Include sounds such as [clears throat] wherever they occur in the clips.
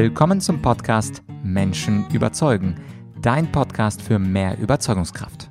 Willkommen zum Podcast Menschen überzeugen, dein Podcast für mehr Überzeugungskraft.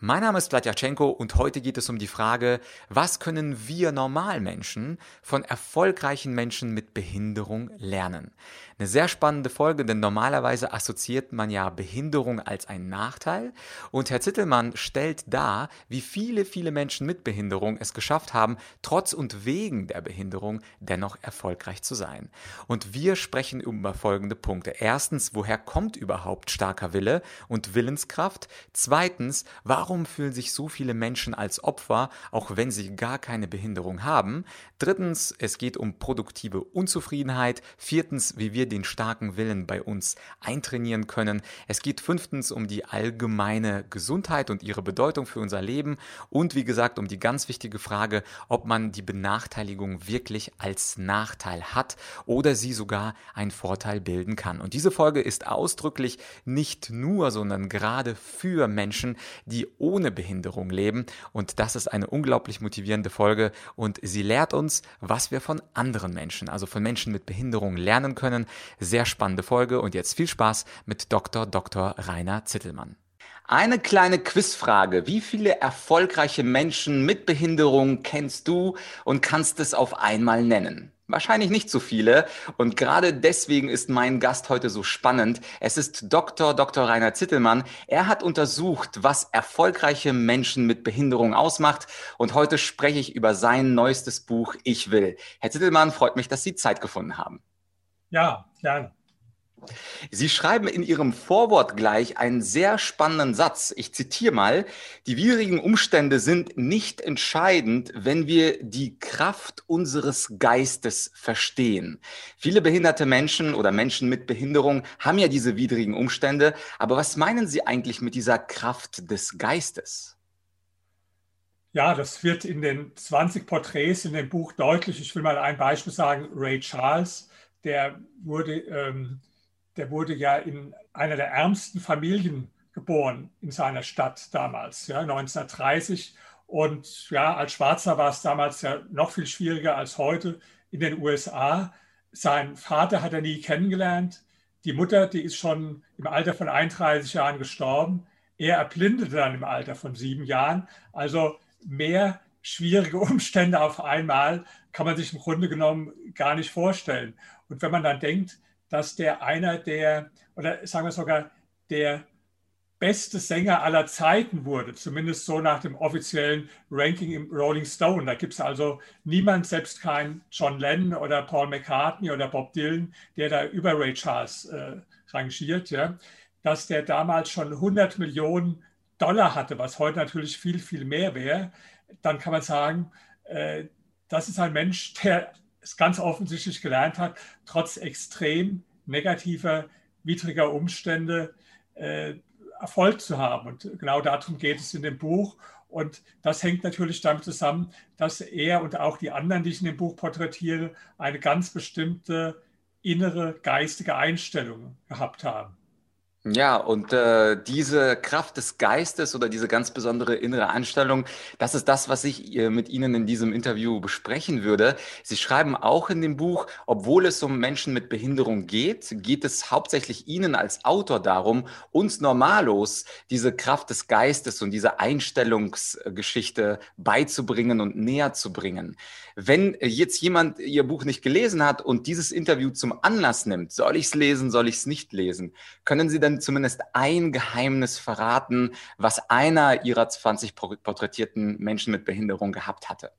Mein Name ist Vladyachenko und heute geht es um die Frage, was können wir Normalmenschen von erfolgreichen Menschen mit Behinderung lernen? Eine sehr spannende Folge, denn normalerweise assoziiert man ja Behinderung als einen Nachteil und Herr Zittelmann stellt dar, wie viele, viele Menschen mit Behinderung es geschafft haben, trotz und wegen der Behinderung dennoch erfolgreich zu sein. Und wir sprechen über folgende Punkte. Erstens, woher kommt überhaupt starker Wille und Willenskraft? Zweitens, warum fühlen sich so viele Menschen als Opfer, auch wenn sie gar keine Behinderung haben? Drittens, es geht um produktive Unzufriedenheit. Viertens, wie wir den starken Willen bei uns eintrainieren können. Es geht fünftens um die allgemeine Gesundheit und ihre Bedeutung für unser Leben. Und wie gesagt, um die ganz wichtige Frage, ob man die Benachteiligung wirklich als Nachteil hat oder sie sogar einen Vorteil bilden kann. Und diese Folge ist ausdrücklich nicht nur, sondern gerade für Menschen, die ohne Behinderung leben. Und das ist eine unglaublich motivierende Folge und sie lehrt uns, was wir von anderen Menschen, also von Menschen mit Behinderung lernen können. Sehr spannende Folge und jetzt viel Spaß mit Dr. Dr. Rainer Zittelmann. Eine kleine Quizfrage. Wie viele erfolgreiche Menschen mit Behinderung kennst du und kannst es auf einmal nennen? Wahrscheinlich nicht so viele. Und gerade deswegen ist mein Gast heute so spannend. Es ist Dr. Dr. Rainer Zittelmann. Er hat untersucht, was erfolgreiche Menschen mit Behinderung ausmacht. Und heute spreche ich über sein neuestes Buch Ich will. Herr Zittelmann, freut mich, dass Sie Zeit gefunden haben. Ja, gerne. Sie schreiben in Ihrem Vorwort gleich einen sehr spannenden Satz. Ich zitiere mal, die widrigen Umstände sind nicht entscheidend, wenn wir die Kraft unseres Geistes verstehen. Viele behinderte Menschen oder Menschen mit Behinderung haben ja diese widrigen Umstände, aber was meinen Sie eigentlich mit dieser Kraft des Geistes? Ja, das wird in den 20 Porträts in dem Buch deutlich. Ich will mal ein Beispiel sagen. Ray Charles, der wurde ähm, der wurde ja in einer der ärmsten Familien geboren in seiner Stadt damals, ja, 1930. Und ja, als Schwarzer war es damals ja noch viel schwieriger als heute in den USA. Sein Vater hat er nie kennengelernt. Die Mutter, die ist schon im Alter von 31 Jahren gestorben. Er erblindete dann im Alter von sieben Jahren. Also mehr schwierige [laughs] Umstände auf einmal kann man sich im Grunde genommen gar nicht vorstellen. Und wenn man dann denkt, dass der einer der, oder sagen wir sogar, der beste Sänger aller Zeiten wurde, zumindest so nach dem offiziellen Ranking im Rolling Stone. Da gibt es also niemand, selbst kein John Lennon oder Paul McCartney oder Bob Dylan, der da über Ray Charles äh, rangiert, ja, dass der damals schon 100 Millionen Dollar hatte, was heute natürlich viel, viel mehr wäre, dann kann man sagen, äh, das ist ein Mensch, der es ganz offensichtlich gelernt hat, trotz extrem negativer, widriger Umstände äh, Erfolg zu haben. Und genau darum geht es in dem Buch. Und das hängt natürlich damit zusammen, dass er und auch die anderen, die ich in dem Buch porträtiere, eine ganz bestimmte innere geistige Einstellung gehabt haben. Ja, und äh, diese Kraft des Geistes oder diese ganz besondere innere Einstellung, das ist das, was ich äh, mit Ihnen in diesem Interview besprechen würde. Sie schreiben auch in dem Buch, obwohl es um Menschen mit Behinderung geht, geht es hauptsächlich Ihnen als Autor darum, uns Normalos diese Kraft des Geistes und diese Einstellungsgeschichte beizubringen und näher zu bringen. Wenn jetzt jemand Ihr Buch nicht gelesen hat und dieses Interview zum Anlass nimmt, soll ich es lesen, soll ich es nicht lesen, können Sie denn zumindest ein Geheimnis verraten, was einer Ihrer 20 porträtierten Menschen mit Behinderung gehabt hatte?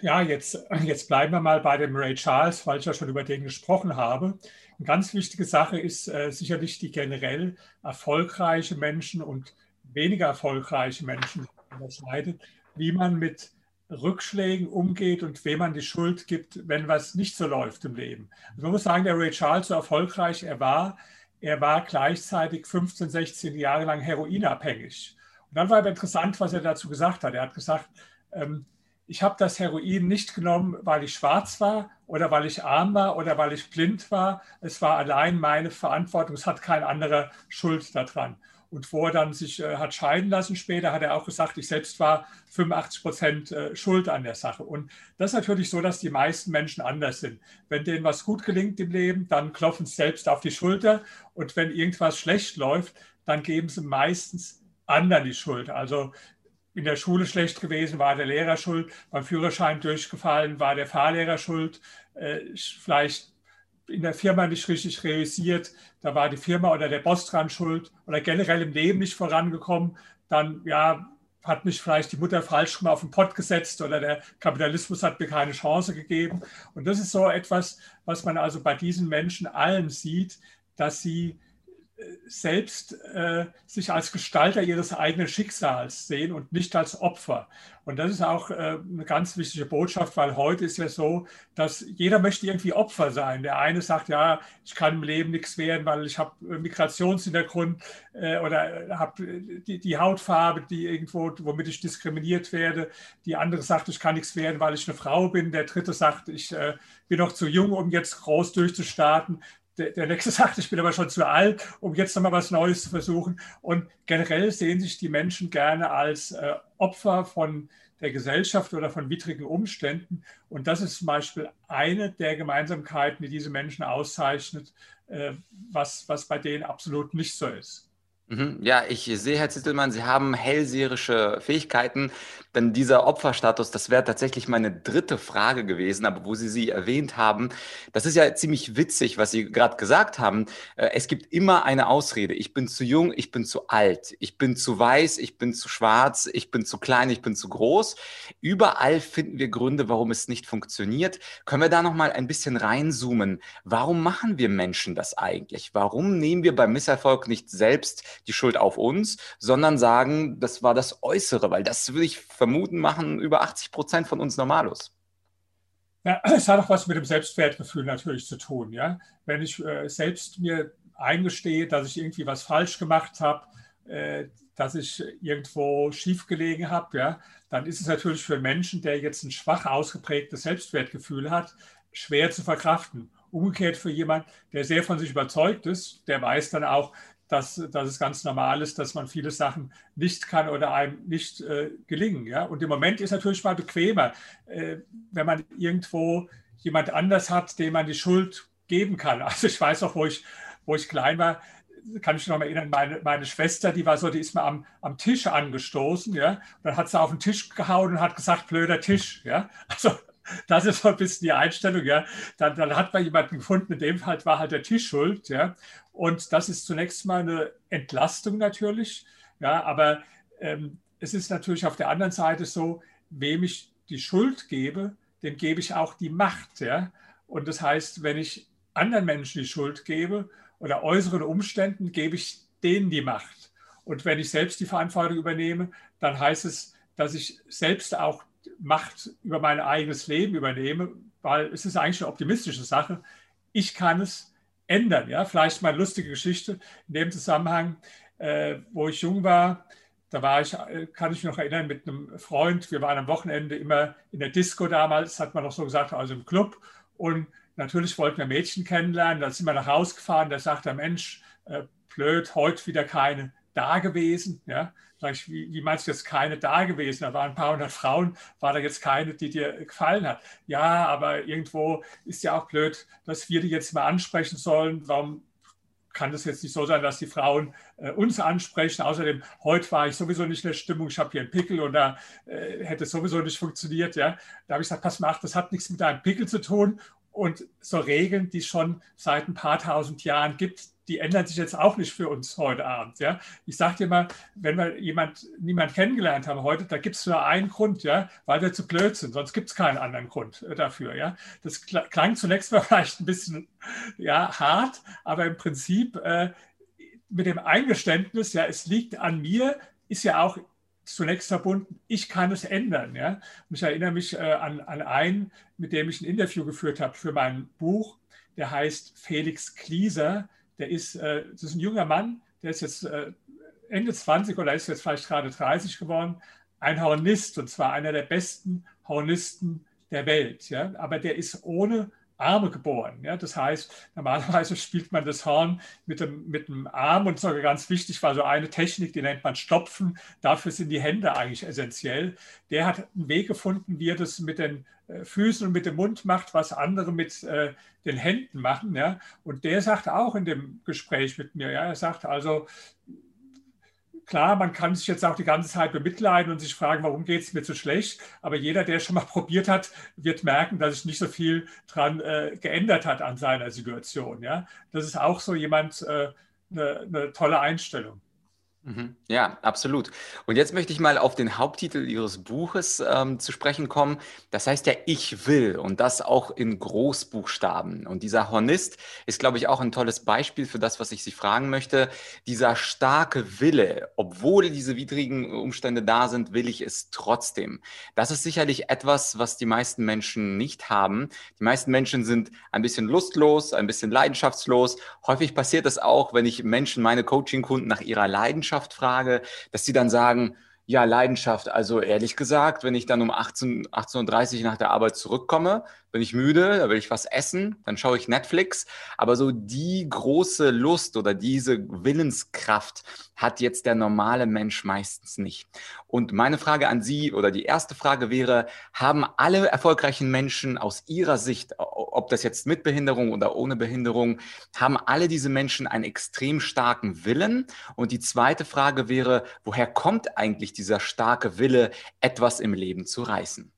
Ja, jetzt, jetzt bleiben wir mal bei dem Ray Charles, weil ich ja schon über den gesprochen habe. Eine ganz wichtige Sache ist äh, sicherlich die generell erfolgreiche Menschen und weniger erfolgreiche Menschen unterscheidet, wie man mit Rückschlägen umgeht und wem man die Schuld gibt, wenn was nicht so läuft im Leben. Also man muss sagen, der Ray Charles, so erfolgreich er war, er war gleichzeitig 15, 16 Jahre lang heroinabhängig. Und dann war aber interessant, was er dazu gesagt hat. Er hat gesagt, ähm, ich habe das Heroin nicht genommen, weil ich schwarz war oder weil ich arm war oder weil ich blind war. Es war allein meine Verantwortung. Es hat kein anderer Schuld daran. Und wo er dann sich äh, hat scheiden lassen später, hat er auch gesagt, ich selbst war 85 Prozent äh, schuld an der Sache. Und das ist natürlich so, dass die meisten Menschen anders sind. Wenn denen was gut gelingt im Leben, dann klopfen sie selbst auf die Schulter. Und wenn irgendwas schlecht läuft, dann geben sie meistens anderen die Schuld. Also in der Schule schlecht gewesen, war der Lehrer schuld, beim Führerschein durchgefallen, war der Fahrlehrer schuld, äh, vielleicht in der Firma nicht richtig realisiert, da war die Firma oder der Boss dran schuld oder generell im Leben nicht vorangekommen, dann ja, hat mich vielleicht die Mutter falsch rum auf den Pott gesetzt oder der Kapitalismus hat mir keine Chance gegeben. Und das ist so etwas, was man also bei diesen Menschen allen sieht, dass sie selbst äh, sich als Gestalter ihres eigenen Schicksals sehen und nicht als Opfer. Und das ist auch äh, eine ganz wichtige Botschaft, weil heute ist ja so, dass jeder möchte irgendwie Opfer sein. Der eine sagt, ja, ich kann im Leben nichts werden, weil ich habe äh, Migrationshintergrund äh, oder habe die, die, Hautfarbe, die irgendwo, womit ich diskriminiert werde. Die andere sagt, ich kann nichts werden, weil ich eine Frau bin. Der dritte sagt, ich äh, bin noch zu jung, um jetzt groß durchzustarten der, der nächste sagt, ich bin aber schon zu alt, um jetzt nochmal was Neues zu versuchen. Und generell sehen sich die Menschen gerne als äh, Opfer von der Gesellschaft oder von widrigen Umständen. Und das ist zum Beispiel eine der Gemeinsamkeiten, die diese Menschen auszeichnet, äh, was, was bei denen absolut nicht so ist. Mhm. Ja, ich sehe, Herr Zittelmann, Sie haben hellseherische Fähigkeiten, denn dieser Opferstatus, das wäre tatsächlich meine dritte Frage gewesen, aber wo Sie sie erwähnt haben, das ist ja ziemlich witzig, was Sie gerade gesagt haben. Äh, es gibt immer eine Ausrede. Ich bin zu jung, ich bin zu alt, ich bin zu weiß, ich bin zu schwarz, ich bin zu klein, ich bin zu groß. Überall finden wir Gründe, warum es nicht funktioniert. Können wir da noch mal ein bisschen reinzoomen? Warum machen wir Menschen das eigentlich? Warum nehmen wir beim Misserfolg nicht selbst die Schuld auf uns, sondern sagen, das war das Äußere, weil das würde ich vermuten, machen über 80 Prozent von uns Normalos. Ja, [clears throat] es hat auch was mit dem Selbstwertgefühl natürlich zu tun. Ja? Wenn ich äh, selbst mir eingestehe, dass ich irgendwie was falsch gemacht habe, äh, dass ich irgendwo schief gelegen habe, ja, dann ist es natürlich für einen Menschen, der jetzt ein schwach ausgeprägtes Selbstwertgefühl hat, schwer zu verkraften. Umgekehrt für jemanden, der sehr von sich überzeugt ist, der weiß dann auch, dass, dass es ganz normal ist, dass man viele Sachen nicht kann oder einem nicht äh, gelingen. Ja? Und im Moment ist natürlich mal bequemer, äh, wenn man irgendwo jemand anders hat, dem man die Schuld geben kann. [laughs] Also ich weiß auch, wo ich, wo ich klein war, kann ich mich noch mal erinnern, meine, meine Schwester, die war so, die ist mir am, am Tisch angestoßen, ja, und dann hat sie auf den Tisch gehauen und hat gesagt, blöder Tisch, ja, also das ist so ein bisschen die Einstellung, ja. Dann, dann hat man jemanden gefunden, in dem Fall war halt der Tisch schuld, ja. Und das ist zunächst mal eine Entlastung natürlich. Ja, aber ähm, es ist natürlich auf der anderen Seite so, wem ich die Schuld gebe, dem gebe ich auch die Macht. Ja? Und das heißt, wenn ich anderen Menschen die Schuld gebe oder äußeren Umständen, gebe ich denen die Macht. Und wenn ich selbst die Verantwortung übernehme, dann heißt es, dass ich selbst auch Macht über mein eigenes Leben übernehme, weil es ist eigentlich eine optimistische Sache. Ich kann es ändern. Ja? Vielleicht mal eine lustige Geschichte in dem Zusammenhang, äh, wo ich jung war. Da war ich, äh, kann ich mich noch erinnern, mit einem Freund. Wir waren am Wochenende immer in der Disco damals, hat man noch so gesagt, also im Club. Und natürlich wollten wir Mädchen kennenlernen. Da sind wir nach Hause gefahren. Da sagt der Mensch, äh, blöd, heute wieder keine da gewesen. Ja? Sag wie, wie meinst du jetzt keine da gewesen? Da waren ein paar hundert Frauen, war da jetzt keine, die dir gefallen hat? Ja, aber irgendwo ist ja auch blöd, dass wir die jetzt mal ansprechen sollen. Warum kann das jetzt nicht so sein, dass die Frauen äh, uns ansprechen. Außerdem, heute war ich sowieso nicht in der Stimmung, ich habe hier einen Pickel und da äh, hätte es sowieso nicht funktioniert. Ja? Da habe ich gesagt, pass mal, das hat nichts mit deinem Pickel zu tun. Und so Regeln, die es schon seit ein paar tausend Jahren gibt, die ändern sich jetzt auch nicht für uns heute Abend. Ja? Ich sage dir mal, wenn wir jemand, niemand kennengelernt haben heute, da gibt es nur einen Grund, ja, weil wir zu blöd sind, sonst gibt es keinen anderen Grund äh, dafür. Ja? Das klang zunächst [laughs] mal vielleicht ein bisschen ja, hart, aber im Prinzip äh, mit dem Eingeständnis, ja, es liegt an mir, ist ja auch zunächst verbunden, ich kann es ändern. Ja? Und ich erinnere mich äh, an, an einen, mit dem ich ein Interview geführt habe für mein Buch, der heißt Felix Klieser der ist, äh, das ist ein junger Mann, der ist jetzt äh, Ende 20 oder ist jetzt vielleicht gerade 30 geworden, ein Hornist und zwar einer der besten Hornisten der Welt. Ja? Aber der ist ohne Arme geboren. Ja? Das heißt, normalerweise [laughs] spielt man das Horn mit dem, mit dem Arm und sogar ganz wichtig war so eine Technik, die nennt man Stopfen. Dafür sind die Hände eigentlich essentiell. Der hat einen Weg gefunden, wie er das mit den äh, Füßen und mit dem Mund macht, was andere mit äh, den Händen machen. Ja? Und der sagt auch in dem Gespräch mit mir, ja, er sagt also, klar, man kann sich jetzt auch die ganze Zeit bemitleiden und sich fragen, warum geht es mir so schlecht. Aber jeder, der schon mal [laughs] probiert hat, wird merken, dass sich nicht so viel dran äh, geändert hat an seiner Situation. Ja? Das ist auch so jemand äh, eine, eine tolle Einstellung. Mhm. Ja, absolut. Und jetzt möchte ich mal auf den Haupttitel Ihres Buches ähm, zu sprechen kommen. Das heißt ja Ich will und das auch in Großbuchstaben. Und dieser Hornist ist, glaube ich, auch ein tolles Beispiel für das, was ich Sie fragen möchte. Dieser starke Wille, obwohl diese widrigen Umstände da sind, will ich es trotzdem. Das ist sicherlich etwas, was die meisten Menschen nicht haben. Die meisten Menschen sind ein bisschen lustlos, ein bisschen leidenschaftslos. Häufig passiert es auch, wenn ich Menschen, meine Coaching-Kunden nach ihrer Leidenschaft Leidenschaft frage, dass sie dann sagen, ja, Leidenschaft. Also ehrlich gesagt, wenn ich dann um 18, 18.30 Uhr nach der Arbeit zurückkomme, bin ich müde, da will ich was essen, dann schaue ich Netflix. Aber so die große Lust oder diese Willenskraft hat jetzt der normale Mensch meistens nicht. Und meine Frage an Sie oder die erste Frage wäre, haben alle erfolgreichen Menschen aus Ihrer Sicht, ob das jetzt mit Behinderung oder ohne Behinderung, haben alle diese Menschen einen extrem starken Willen? Und die zweite Frage wäre, woher kommt eigentlich dieser starke Wille, etwas im Leben zu reißen?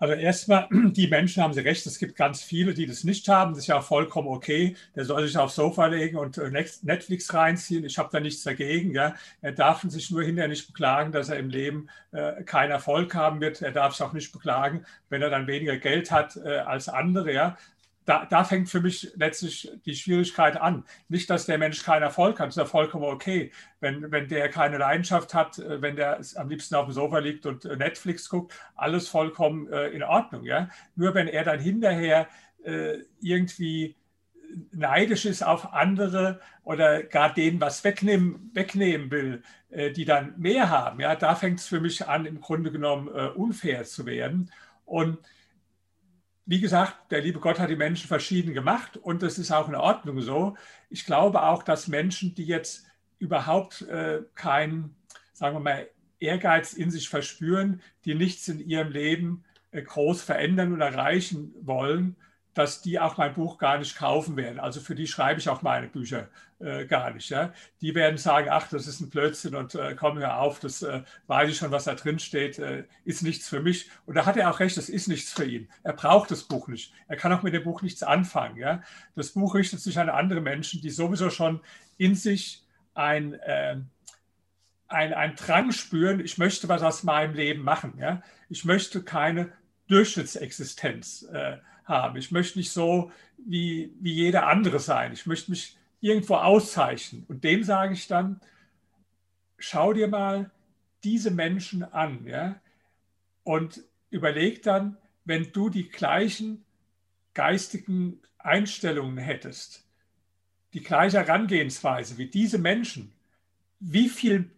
Also erstmal, [clears throat] die Menschen haben sie recht, es gibt ganz viele, die das nicht haben. Das ist ja vollkommen okay. Der soll sich aufs Sofa legen und äh, Netflix reinziehen. Ich habe da nichts dagegen. Ja. Er darf sich nur hinterher nicht beklagen, dass er im Leben äh, keinen Erfolg haben wird. Er darf sich auch nicht beklagen, wenn er dann weniger Geld hat äh, als andere. Ja da, da, fängt für mich letztlich die Schwierigkeit an. Nicht, dass der Mensch keinen Erfolg hat, das ist ja vollkommen okay. Wenn, wenn der keine Leidenschaft hat, äh, wenn der am liebsten auf dem Sofa liegt und äh, Netflix guckt, alles vollkommen äh, in Ordnung. Ja? Nur wenn er dann hinterher irgendwie neidisch ist auf andere oder gar denen was wegnehmen, wegnehmen will, die dann mehr haben, ja, da fängt es für mich an, im Grunde genommen unfair zu werden. Und wie gesagt, der liebe Gott hat die Menschen verschieden gemacht und das ist auch in Ordnung so. Ich glaube auch, dass Menschen, die jetzt überhaupt äh, keinen, sagen wir mal, Ehrgeiz in sich verspüren, die nichts in ihrem Leben äh, groß verändern und erreichen wollen, dass die auch mein Buch gar nicht kaufen werden. Also für die schreibe ich auch meine Bücher äh, gar nicht. Ja? Die werden sagen, ach, das ist ein Blödsinn und äh, komm hör auf, das äh, weiß ich schon, was da drin steht, äh, ist nichts für mich. Und da hat er auch recht, das ist nichts für ihn. Er braucht das Buch nicht. Er kann auch mit dem Buch nichts anfangen. Ja? Das Buch richtet sich an andere Menschen, die sowieso schon in sich ein, äh, ein, ein Drang spüren, ich möchte was aus meinem Leben machen. Ja? Ich möchte keine Durchschnittsexistenz äh, haben. Ich möchte nicht so wie, wie jeder andere sein. Ich möchte mich irgendwo auszeichnen. Und dem sage ich dann, schau dir mal diese Menschen an ja? und überleg dann, wenn du die gleichen geistigen Einstellungen hättest, die gleiche Herangehensweise wie diese Menschen, wie viel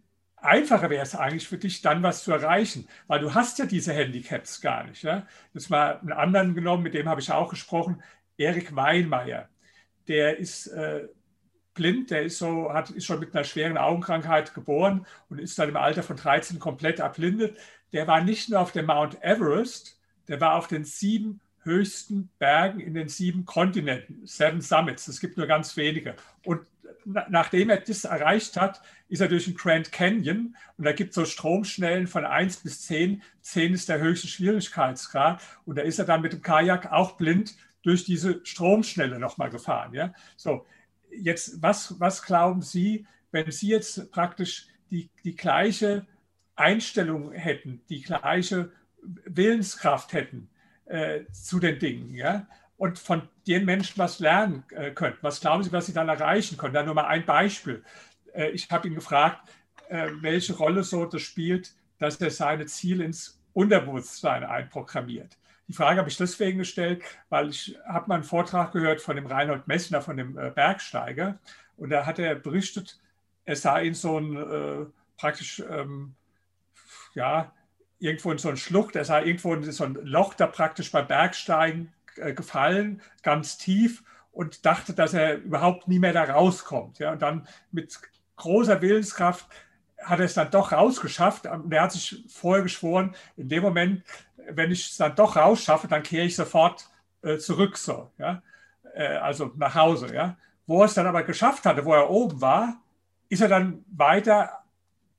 einfacher wäre es eigentlich für dich, dann was zu erreichen, weil du hast ja diese Handicaps gar nicht. Ja? Das mal einen anderen genommen, mit dem habe ich auch gesprochen, Erik Weinmeier. Der ist äh, blind, der ist, so, hat, ist schon mit einer schweren Augenkrankheit geboren und ist dann im Alter von 13 komplett erblindet. Der war nicht nur auf dem Mount Everest, der war auf den sieben höchsten Bergen in den sieben Kontinenten, Seven Summits. Es gibt nur ganz wenige. Und nachdem er das erreicht hat, ist er durch den Grand Canyon und da gibt es so Stromschnellen von 1 bis 10. 10 ist der höchste Schwierigkeitsgrad und da ist er dann mit dem Kajak auch blind durch diese Stromschnelle nochmal gefahren. Ja? So, jetzt, was, was glauben Sie, wenn Sie jetzt praktisch die, die gleiche Einstellung hätten, die gleiche Willenskraft hätten äh, zu den Dingen, ja? und von den Menschen was lernen äh, könnten. Was glauben Sie, was Sie dann erreichen können? Dann nur mal ein Beispiel. Äh, ich habe ihn gefragt, äh, welche Rolle so das spielt, dass er seine Ziele ins Unterbewusstsein einprogrammiert. Die Frage habe ich deswegen gestellt, weil ich habe mal einen Vortrag gehört von dem Reinhold Messner, von dem Bergsteiger, und da hat er berichtet, er sah ihn so ein äh, praktisch, ähm, ja, irgendwo in so ein Schlucht, er sah irgendwo in so ein Loch da praktisch beim Bergsteigen äh, gefallen, ganz tief und dachte, dass er überhaupt nie mehr da rauskommt. Ja, und dann mit großer Willenskraft hat er es dann doch rausgeschafft. Und er hat sich vorher geschworen, in dem Moment, wenn ich es dann doch rausschaffe, dann kehre ich sofort äh, zurück, so, ja, äh, also nach Hause. Ja. Wo er es dann aber geschafft hatte, wo er oben war, ist er dann weiter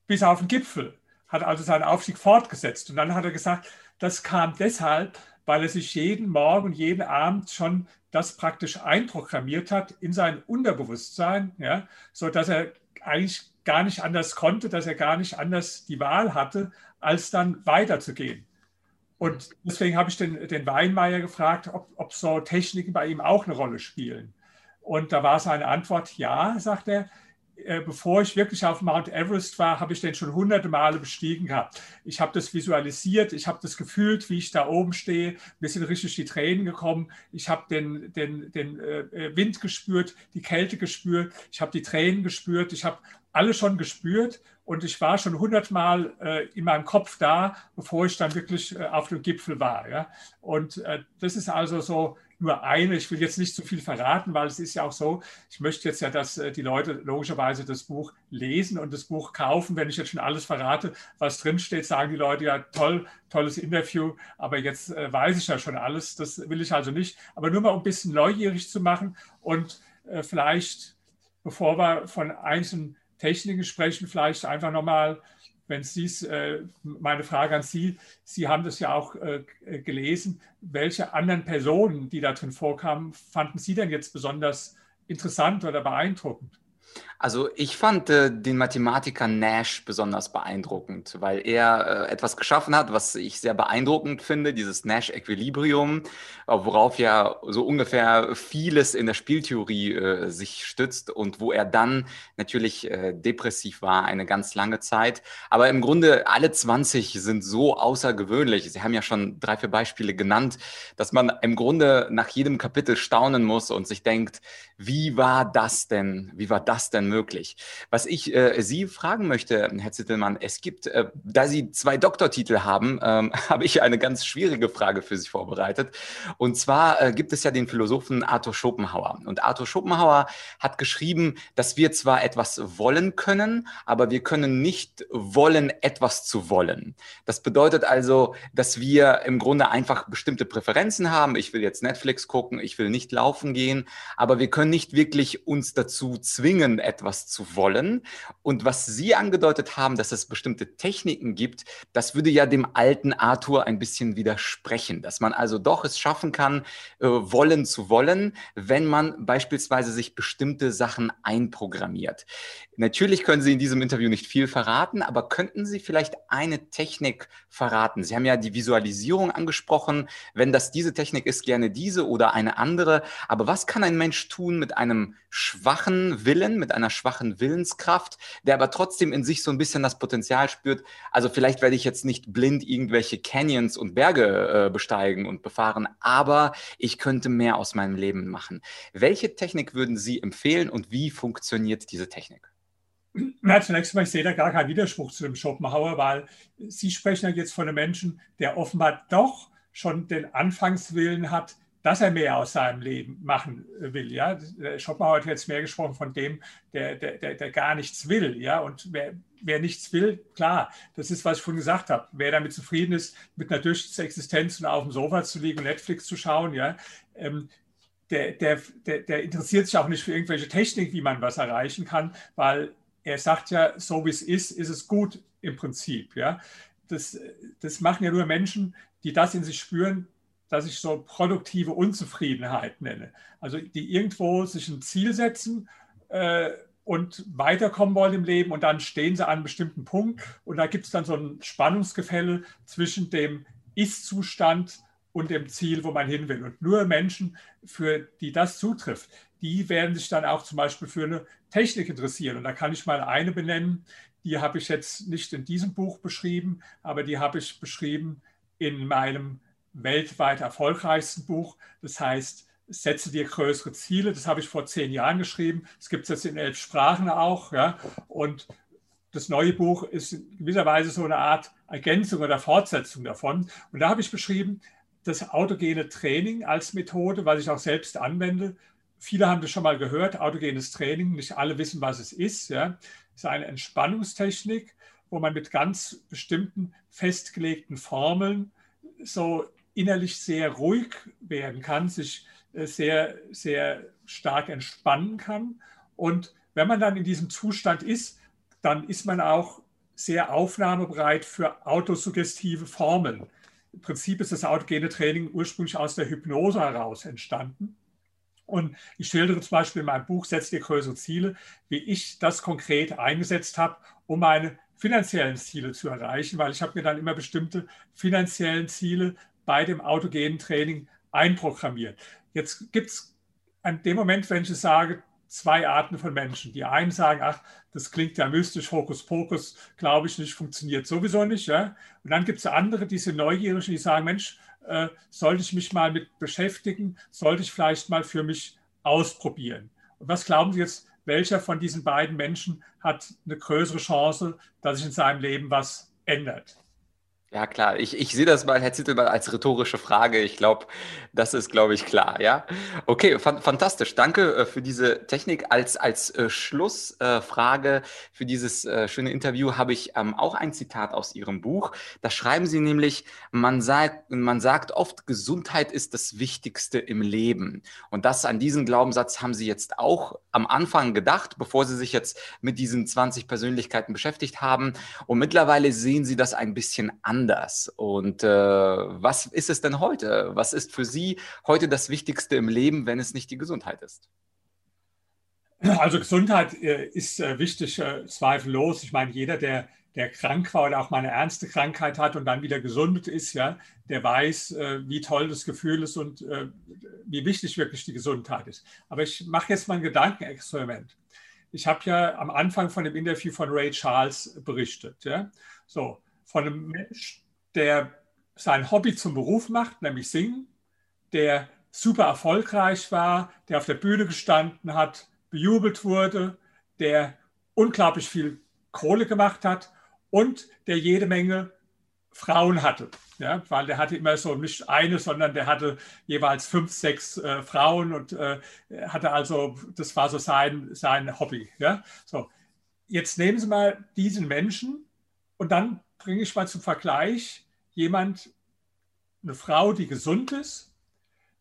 bis auf den Gipfel, hat also seinen Aufstieg fortgesetzt. Und dann hat er gesagt, das kam deshalb, weil er sich jeden Morgen und jeden Abend schon das praktisch einprogrammiert hat in sein Unterbewusstsein, ja, sodass er eigentlich gar nicht anders konnte, dass er gar nicht anders die Wahl hatte, als dann weiterzugehen. Und deswegen habe ich den, den Weinmeier gefragt, ob, ob so Techniken bei ihm auch eine Rolle spielen. Und da war seine Antwort, ja, sagt er, bevor ich wirklich auf Mount Everest war, habe ich den schon hunderte Male bestiegen gehabt. Ich habe das visualisiert, ich habe das gefühlt, wie ich da oben stehe. Mir sind richtig die Tränen gekommen. Ich habe den, den, den äh, Wind gespürt, die Kälte gespürt, ich habe die Tränen gespürt, ich habe alle schon gespürt und ich war schon hundertmal äh, in meinem Kopf da, bevor ich dann wirklich äh, auf dem Gipfel war. Ja? Und äh, das ist also so nur eine. Ich will jetzt nicht zu viel verraten, weil es ist ja auch so, ich möchte jetzt ja, dass äh, die Leute logischerweise das Buch lesen und das Buch kaufen. Wenn ich jetzt schon alles verrate, was drinsteht, sagen die Leute ja, toll, tolles Interview, aber jetzt äh, weiß ich ja schon alles. Das will ich also nicht. Aber nur mal um ein bisschen neugierig zu machen und äh, vielleicht, bevor wir von einzelnen Techniken sprechen, vielleicht einfach nochmal wenn Sie es, äh, meine Frage an Sie, Sie haben das ja auch äh, gelesen, welche anderen Personen, die da drin vorkamen, fanden Sie denn jetzt besonders interessant oder beeindruckend? Also ich fand äh, den Mathematiker Nash besonders beeindruckend, weil er äh, etwas geschaffen hat, was ich sehr beeindruckend finde, dieses Nash-Equilibrium, äh, worauf ja so ungefähr vieles in der Spieltheorie äh, sich stützt und wo er dann natürlich äh, depressiv war eine ganz lange Zeit. Aber im Grunde alle 20 sind so außergewöhnlich. Sie haben ja schon drei, vier Beispiele genannt, dass man im Grunde nach jedem Kapitel staunen muss und sich denkt, wie war das denn? Wie war das denn möglich. Was ich äh, Sie fragen möchte, Herr Zittelmann, es gibt, äh, da Sie zwei Doktortitel haben, ähm, [laughs] habe ich eine ganz schwierige Frage für Sie vorbereitet. Und zwar äh, gibt es ja den Philosophen Arthur Schopenhauer. Und Arthur Schopenhauer hat geschrieben, dass wir zwar etwas wollen können, aber wir können nicht wollen, etwas zu wollen. Das bedeutet also, dass wir im Grunde einfach bestimmte Präferenzen haben. Ich will jetzt Netflix gucken, ich will nicht laufen gehen, aber wir können nicht wirklich uns dazu zwingen, etwas etwas zu wollen. Und was Sie angedeutet haben, dass es bestimmte Techniken gibt, das würde ja dem alten Arthur ein bisschen widersprechen, dass man also doch es schaffen kann, äh, wollen zu wollen, wenn man beispielsweise sich bestimmte Sachen einprogrammiert. Natürlich können Sie in diesem Interview nicht viel verraten, aber könnten Sie vielleicht eine Technik verraten? Sie haben ja die Visualisierung angesprochen. Wenn das diese Technik ist, gerne diese oder eine andere. Aber was kann ein Mensch tun mit einem schwachen Willen, mit einer schwachen Willenskraft, der aber trotzdem in sich so ein bisschen das Potenzial spürt? Also vielleicht werde ich jetzt nicht blind irgendwelche Canyons und Berge äh, besteigen und befahren, aber ich könnte mehr aus meinem Leben machen. Welche Technik würden Sie empfehlen und wie funktioniert diese Technik? Na, zunächst mal, ich sehe da gar keinen Widerspruch zu dem Schopenhauer, weil Sie sprechen ja jetzt von einem Menschen, der offenbar doch schon den Anfangswillen hat, dass er mehr aus seinem Leben machen will. Ja? Schopenhauer hat jetzt mehr gesprochen von dem, der, der, der, der gar nichts will. Ja? Und wer, wer nichts will, klar, das ist, was ich vorhin gesagt habe. Wer damit zufrieden ist, mit einer Durchschnittsexistenz und auf dem Sofa zu liegen und Netflix zu schauen, ja, ähm, der, der, der, der interessiert sich auch nicht für irgendwelche Technik, wie man was erreichen kann, weil er sagt ja, so wie es ist, ist es gut im Prinzip. Ja? Das, das machen ja nur Menschen, die das in sich spüren, dass ich so produktive Unzufriedenheit nenne. Also die irgendwo sich ein Ziel setzen äh, und weiterkommen wollen im Leben und dann stehen sie an einem bestimmten Punkt und da gibt es dann so ein Spannungsgefälle zwischen dem Ist-Zustand und dem Ziel, wo man hin will. Und nur Menschen, für die das zutrifft, die werden sich dann auch zum Beispiel für eine Technik interessieren. Und da kann ich mal eine benennen, die habe ich jetzt nicht in diesem Buch beschrieben, aber die habe ich beschrieben in meinem weltweit erfolgreichsten Buch. Das heißt, setze dir größere Ziele. Das habe ich vor zehn Jahren geschrieben. Es gibt es jetzt in elf Sprachen auch. Ja? Und das neue Buch ist in gewisser Weise so eine Art Ergänzung oder Fortsetzung davon. Und da habe ich beschrieben, das autogene Training als Methode, was ich auch selbst anwende. Viele haben das schon mal gehört, autogenes Training. Nicht alle wissen, was es ist. Ja. Es ist eine Entspannungstechnik, wo man mit ganz bestimmten festgelegten Formeln so innerlich sehr ruhig werden kann, sich äh, sehr, sehr stark entspannen kann. Und wenn man dann in diesem Zustand ist, dann ist man auch sehr aufnahmebereit für autosuggestive Formeln. Im Prinzip ist das autogene Training ursprünglich aus der Hypnose heraus entstanden. Und ich schildere zum Beispiel in meinem Buch Setz dir größere Ziele, wie ich das konkret eingesetzt habe, um meine finanziellen Ziele zu erreichen, weil ich habe mir dann immer bestimmte finanziellen Ziele bei dem autogenen Training einprogrammiert. Jetzt gibt es an dem Moment, wenn ich sage, zwei Arten von Menschen. Die einen sagen, ach, das klingt ja mystisch, Hokuspokus, glaube ich nicht, funktioniert sowieso nicht. Ja? Und dann gibt es andere, die sind neugierig die sagen, Mensch, äh, sollte ich mich mal mit beschäftigen, sollte ich vielleicht mal für mich ausprobieren. Und was glauben Sie jetzt, welcher von diesen beiden Menschen hat eine größere Chance, dass sich in seinem Leben was ändert? Ja, klar. Ich, ich sehe das mal, Herr Zittelmann, als rhetorische Frage. Ich glaube, das ist, glaube ich, klar. Ja, okay, fan fantastisch. Danke äh, für diese Technik. Als, als äh, Schlussfrage äh, für dieses äh, schöne Interview habe ich ähm, auch ein Zitat aus Ihrem Buch. Da schreiben Sie nämlich, man sagt, man sagt oft, Gesundheit ist das Wichtigste im Leben. Und das an diesen Glaubenssatz haben Sie jetzt auch am Anfang gedacht, bevor Sie sich jetzt mit diesen 20 Persönlichkeiten beschäftigt haben. Und mittlerweile sehen Sie das ein bisschen anders anders. Und äh, was ist es denn heute? Was ist für Sie heute das Wichtigste im Leben, wenn es nicht die Gesundheit ist? Also Gesundheit äh, ist äh, wichtig, äh, zweifellos. Ich meine, jeder, der, der krank war oder auch mal eine ernste Krankheit hat und dann wieder gesund ist, ja, der weiß, wie toll das Gefühl ist und wie wichtig wirklich die Gesundheit ist. Aber ich mache jetzt mal ein Gedankenexperiment. Ich habe ja am Anfang von dem Interview von Ray Charles berichtet. Ja? So, von einem Mensch, der sein Hobby zum Beruf macht, nämlich Singen, der super erfolgreich war, der auf der Bühne gestanden hat, bejubelt wurde, der unglaublich viel Kohle gemacht hat und der jede Menge Frauen hatte. Ja, weil der hatte immer so nicht eine, sondern der hatte jeweils fünf, sechs äh, Frauen und äh, hatte also, das war so sein, sein Hobby. Ja? So, jetzt nehmen Sie mal diesen Menschen und dann bringe ich mal zum Vergleich jemand, eine Frau, die gesund ist,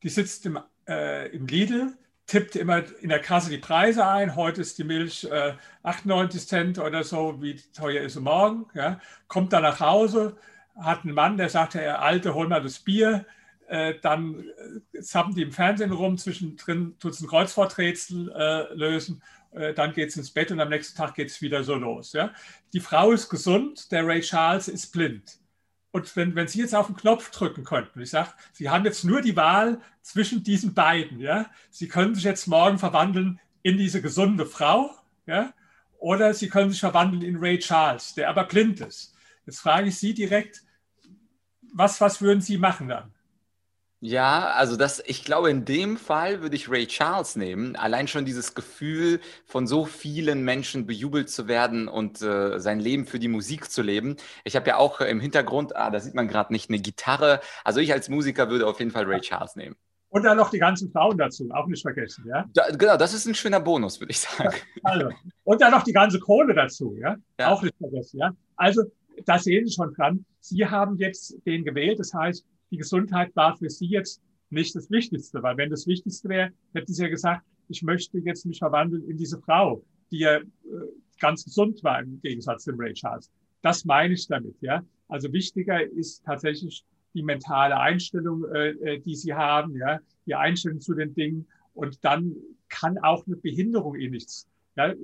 die sitzt im, äh, im Lidl, tippt immer in der Kasse die Preise ein. Heute ist die Milch äh, 98 Cent oder so, wie teuer ist sie morgen. Ja? Kommt dann nach Hause, hat einen Mann, der sagt, Herr Alte, hol mal das Bier. Äh, dann äh, zappen die im Fernsehen rum, zwischendrin tut es ein Kreuzworträtsel äh, lösen dann geht es ins Bett und am nächsten Tag geht es wieder so los. Ja? Die Frau ist gesund, der Ray Charles ist blind. Und wenn, wenn Sie jetzt auf den Knopf drücken könnten, ich sage, Sie haben jetzt nur die Wahl zwischen diesen beiden. Ja? Sie können sich jetzt morgen verwandeln in diese gesunde Frau ja? oder Sie können sich verwandeln in Ray Charles, der aber blind ist. Jetzt frage ich Sie direkt, was, was würden Sie machen dann? Ja, also das, ich glaube, in dem Fall würde ich Ray Charles nehmen. Allein schon dieses Gefühl, von so vielen Menschen bejubelt zu werden und äh, sein Leben für die Musik zu leben. Ich habe ja auch im Hintergrund, ah, da sieht man gerade nicht, eine Gitarre. Also ich als Musiker würde auf jeden Fall Ray Charles nehmen. Und dann noch die ganzen Frauen dazu, auch nicht vergessen, ja? Da, genau, das ist ein schöner Bonus, würde ich sagen. Also, und dann noch die ganze Kohle dazu, ja? ja? Auch nicht vergessen, ja? Also, da sehen Sie schon dran. Sie haben jetzt den gewählt, das heißt, die Gesundheit war für Sie jetzt nicht das Wichtigste, weil wenn das Wichtigste wäre, hätten Sie ja gesagt, ich möchte jetzt mich verwandeln in diese Frau, die ja äh, ganz gesund war im Gegensatz zum Ray Charles. Das meine ich damit, ja. Also wichtiger ist tatsächlich die mentale Einstellung, äh, äh die Sie haben, ja, die Einstellung zu den Dingen. Und dann kann auch eine Behinderung Ihnen nichts ja,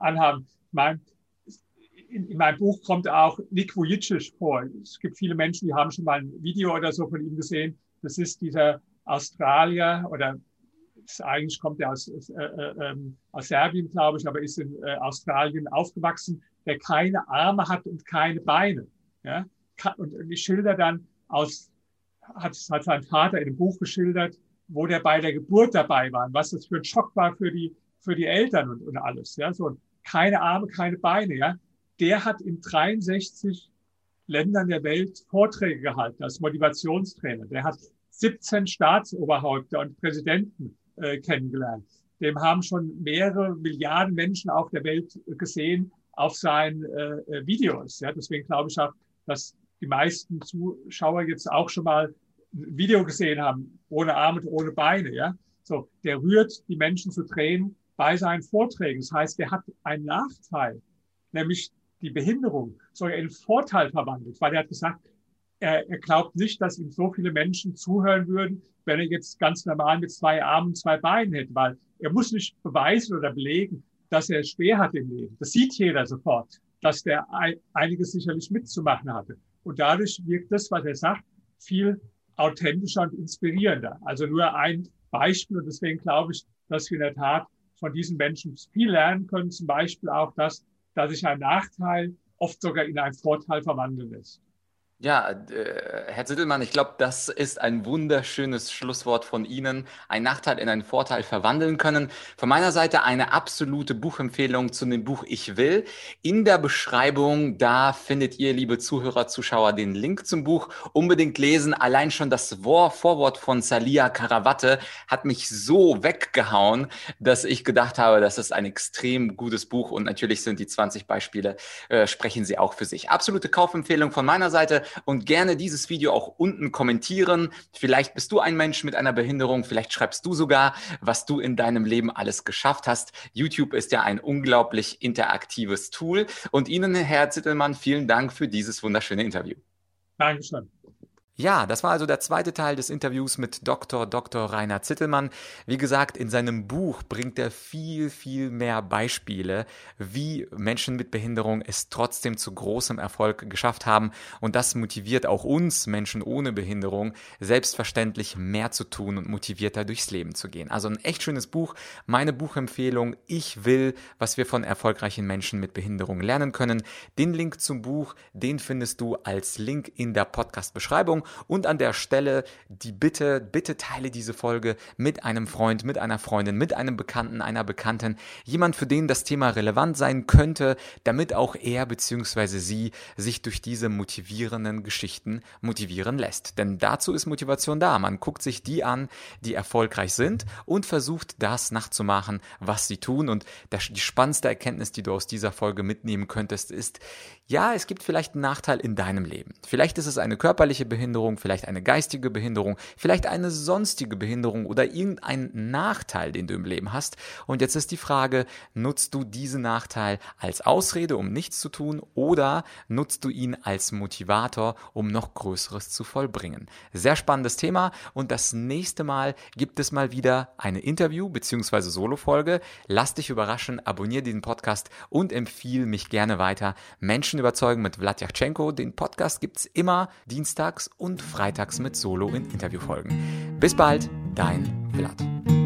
anhaben. Ich meine, in, in, meinem Buch kommt auch Nick Vujicic vor. Es gibt viele Menschen, die haben schon mal ein Video oder so von ihm gesehen. Das ist dieser Australier oder eigentlich kommt er aus, äh, äh, ähm, aus Serbien, glaube ich, aber ist in äh, Australien aufgewachsen, der keine Arme hat und keine Beine. Ja? Und ich schilder dann aus, hat, hat sein Vater in dem Buch geschildert, wo der bei der Geburt dabei war, was das für ein Schock war für die, für die Eltern und, und alles. Ja? So, keine Arme, keine Beine. Ja? Der hat in 63 Ländern der Welt Vorträge gehalten als Motivationstrainer. Der hat 17 Staatsoberhäupter und Präsidenten äh, kennengelernt. Dem haben schon mehrere Milliarden Menschen auf der Welt gesehen auf seinen äh, Videos. Ja, deswegen glaube ich auch, dass die meisten Zuschauer jetzt auch schon mal ein Video gesehen haben, ohne Arme und ohne Beine. Ja, so der rührt die Menschen zu Tränen bei seinen Vorträgen. Das heißt, der hat einen Nachteil, nämlich die Behinderung, sogar in Vorteil verwandelt, weil er hat gesagt, er, er glaubt nicht, dass ihm so viele Menschen zuhören würden, wenn er jetzt ganz normal mit zwei Armen, zwei Beinen hätte, weil er muss nicht beweisen oder belegen, dass er es schwer hat im Leben. Das sieht jeder sofort, dass der einiges sicherlich mitzumachen hatte. Und dadurch wirkt das, was er sagt, viel authentischer und inspirierender. Also nur ein Beispiel. Und deswegen glaube ich, dass wir in der Tat von diesen Menschen viel lernen können. Zum Beispiel auch das, dass sich ein Nachteil oft sogar in einen Vorteil verwandeln lässt. Ja, äh, Herr Zittelmann, ich glaube, das ist ein wunderschönes Schlusswort von Ihnen. Ein Nachteil in einen Vorteil verwandeln können. Von meiner Seite eine absolute Buchempfehlung zu dem Buch Ich will. In der Beschreibung, da findet ihr, liebe Zuhörer, Zuschauer, den Link zum Buch. Unbedingt lesen. Allein schon das Vorwort von Salia Karawatte hat mich so weggehauen, dass ich gedacht habe, das ist ein extrem gutes Buch. Und natürlich sind die 20 Beispiele, äh, sprechen sie auch für sich. Absolute Kaufempfehlung von meiner Seite und gerne dieses Video auch unten kommentieren. Vielleicht bist du ein Mensch mit einer Behinderung, vielleicht schreibst du sogar, was du in deinem Leben alles geschafft hast. YouTube ist ja ein unglaublich interaktives Tool. Und Ihnen, Herr Zittelmann, vielen Dank für dieses wunderschöne Interview. Dankeschön. Ja, das war also der zweite Teil des Interviews mit Dr. Dr. Rainer Zittelmann. Wie gesagt, in seinem Buch bringt er viel, viel mehr Beispiele, wie Menschen mit Behinderung es trotzdem zu großem Erfolg geschafft haben. Und das motiviert auch uns, Menschen ohne Behinderung, selbstverständlich mehr zu tun und motivierter durchs Leben zu gehen. Also ein echt schönes Buch. Meine Buchempfehlung, ich will, was wir von erfolgreichen Menschen mit Behinderung lernen können. Den Link zum Buch, den findest du als Link in der Podcast-Beschreibung. Und an der Stelle die Bitte, bitte teile diese Folge mit einem Freund, mit einer Freundin, mit einem Bekannten, einer Bekannten, jemand, für den das Thema relevant sein könnte, damit auch er bzw. sie sich durch diese motivierenden Geschichten motivieren lässt. Denn dazu ist Motivation da. Man guckt sich die an, die erfolgreich sind und versucht das nachzumachen, was sie tun. Und die spannendste Erkenntnis, die du aus dieser Folge mitnehmen könntest, ist, ja, es gibt vielleicht einen Nachteil in deinem Leben. Vielleicht ist es eine körperliche Behinderung, vielleicht eine geistige Behinderung, vielleicht eine sonstige Behinderung oder irgendein Nachteil, den du im Leben hast. Und jetzt ist die Frage, nutzt du diesen Nachteil als Ausrede, um nichts zu tun, oder nutzt du ihn als Motivator, um noch Größeres zu vollbringen? Sehr spannendes Thema. Und das nächste Mal gibt es mal wieder eine Interview- bzw. Solo-Folge. Lass dich überraschen, abonniere diesen Podcast und empfehle mich gerne weiter. Menschen Menschen überzeugen mit Vladyachenko. Den Podcast gibt es immer dienstags und freitags mit Solo in Interviewfolgen. Bis bald, dein Vlad.